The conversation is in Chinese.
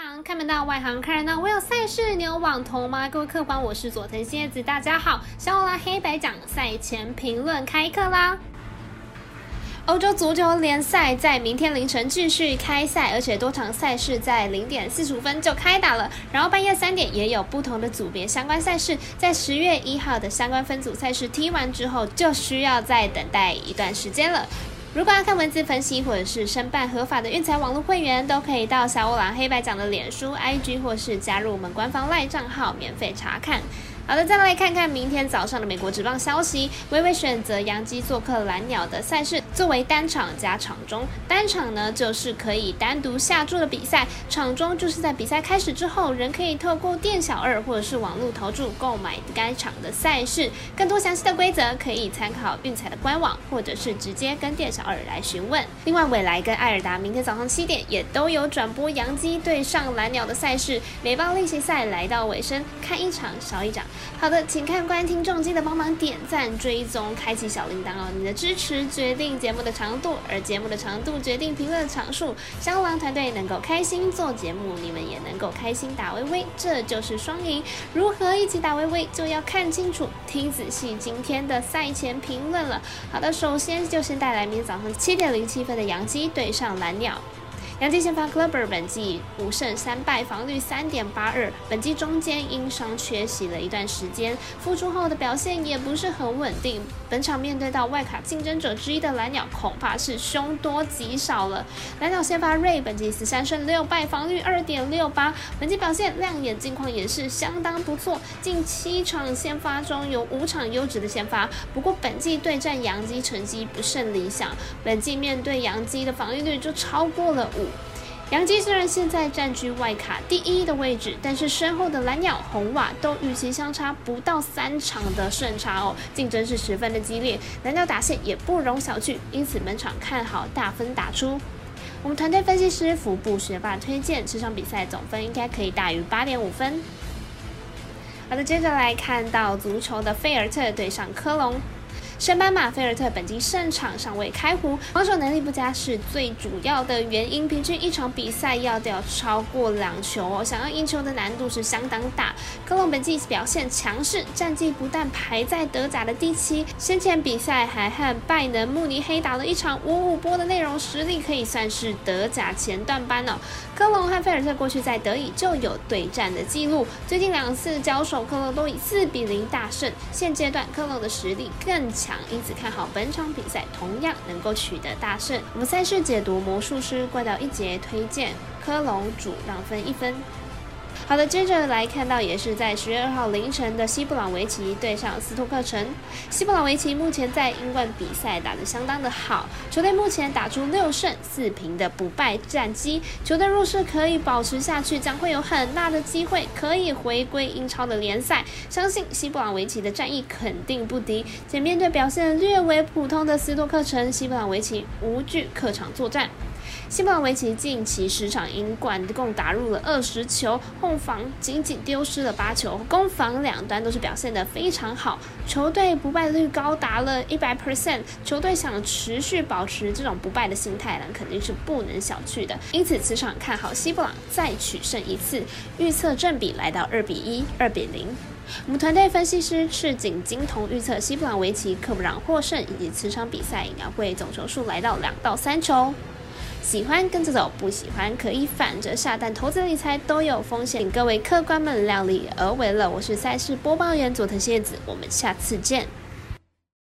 行看门道，外行看热闹。我有赛事，你有网投吗？各位客官，我是佐藤蝎子，大家好。小欧拉黑白奖赛前评论开课啦！欧洲足球联赛在明天凌晨继续开赛，而且多场赛事在零点四十五分就开打了。然后半夜三点也有不同的组别相关赛事，在十月一号的相关分组赛事踢完之后，就需要再等待一段时间了。如果要看文字分析，或者是申办合法的运财网络会员，都可以到小五郎黑白讲的脸书、IG，或是加入我们官方赖账号免费查看。好的，再来看看明天早上的美国职棒消息。微微选择洋基做客蓝鸟的赛事作为单场加场中，单场呢就是可以单独下注的比赛，场中就是在比赛开始之后，人可以透过店小二或者是网络投注购买该场的赛事。更多详细的规则可以参考运彩的官网，或者是直接跟店小二来询问。另外，未来跟艾尔达明天早上七点也都有转播洋基对上蓝鸟的赛事。美棒例行赛来到尾声，看一场少一场。好的，请看官听众记得帮忙点赞、追踪、开启小铃铛哦！你的支持决定节目的长度，而节目的长度决定评论的场数。香狼团队能够开心做节目，你们也能够开心打微微，这就是双赢。如何一起打微微，就要看清楚、听仔细今天的赛前评论了。好的，首先就先带来明天早上七点零七分的杨基对上蓝鸟。杨基先发 Clubber 本季五胜三败，防率三点八二。本季中间因伤缺席了一段时间，复出后的表现也不是很稳定。本场面对到外卡竞争者之一的蓝鸟，恐怕是凶多吉少了。蓝鸟先发 Ray 本季十三胜六败，防率二点六八。本季表现亮眼，近况也是相当不错。近七场先发中有五场优质的先发，不过本季对战杨基成绩不甚理想。本季面对杨基的防御率就超过了五。杨基虽然现在占据外卡第一的位置，但是身后的蓝鸟、红瓦都与其相差不到三场的胜差哦，竞争是十分的激烈。蓝鸟打线也不容小觑，因此本场看好大分打出。我们团队分析师福部学霸推荐，这场比赛总分应该可以大于八点五分。好的，接着来看到足球的菲尔特对上科隆。圣班马菲尔特本季胜场尚未开壶，防守能力不佳是最主要的原因。平均一场比赛要掉超过两球哦，想要赢球的难度是相当大。科隆本季表现强势，战绩不但排在德甲的第七，先前比赛还和拜仁慕尼黑打了一场五五波的内容，实力可以算是德甲前段班哦。科隆和菲尔特过去在德乙就有对战的记录，最近两次交手，科隆都以四比零大胜。现阶段科隆的实力更强。因此看好本场比赛同样能够取得大胜。我们赛事解读魔术师怪盗一节推荐科隆主让分一分。好的，接着来看到也是在十月二号凌晨的西布朗维奇对上斯托克城。西布朗维奇目前在英冠比赛打得相当的好，球队目前打出六胜四平的不败战绩。球队若是可以保持下去，将会有很大的机会可以回归英超的联赛。相信西布朗维奇的战役肯定不敌。且面对表现略为普通的斯托克城，西布朗维奇无惧客场作战。西布朗维奇近期十场英冠共打入了二十球，后防仅仅丢失了八球，攻防两端都是表现得非常好，球队不败率高达了一百 percent。球队想持续保持这种不败的心态呢，肯定是不能小觑的。因此，此场看好西布朗再取胜一次，预测正比来到二比一、二比零。我们团队分析师赤井金童预测西布朗维奇克布朗获胜，以及此场比赛应该会总球数来到两到三球。喜欢跟着走，不喜欢可以反着下，但投资理财都有风险，请各位客官们量力而为了。我是赛事播报员佐藤蝎子，我们下次见。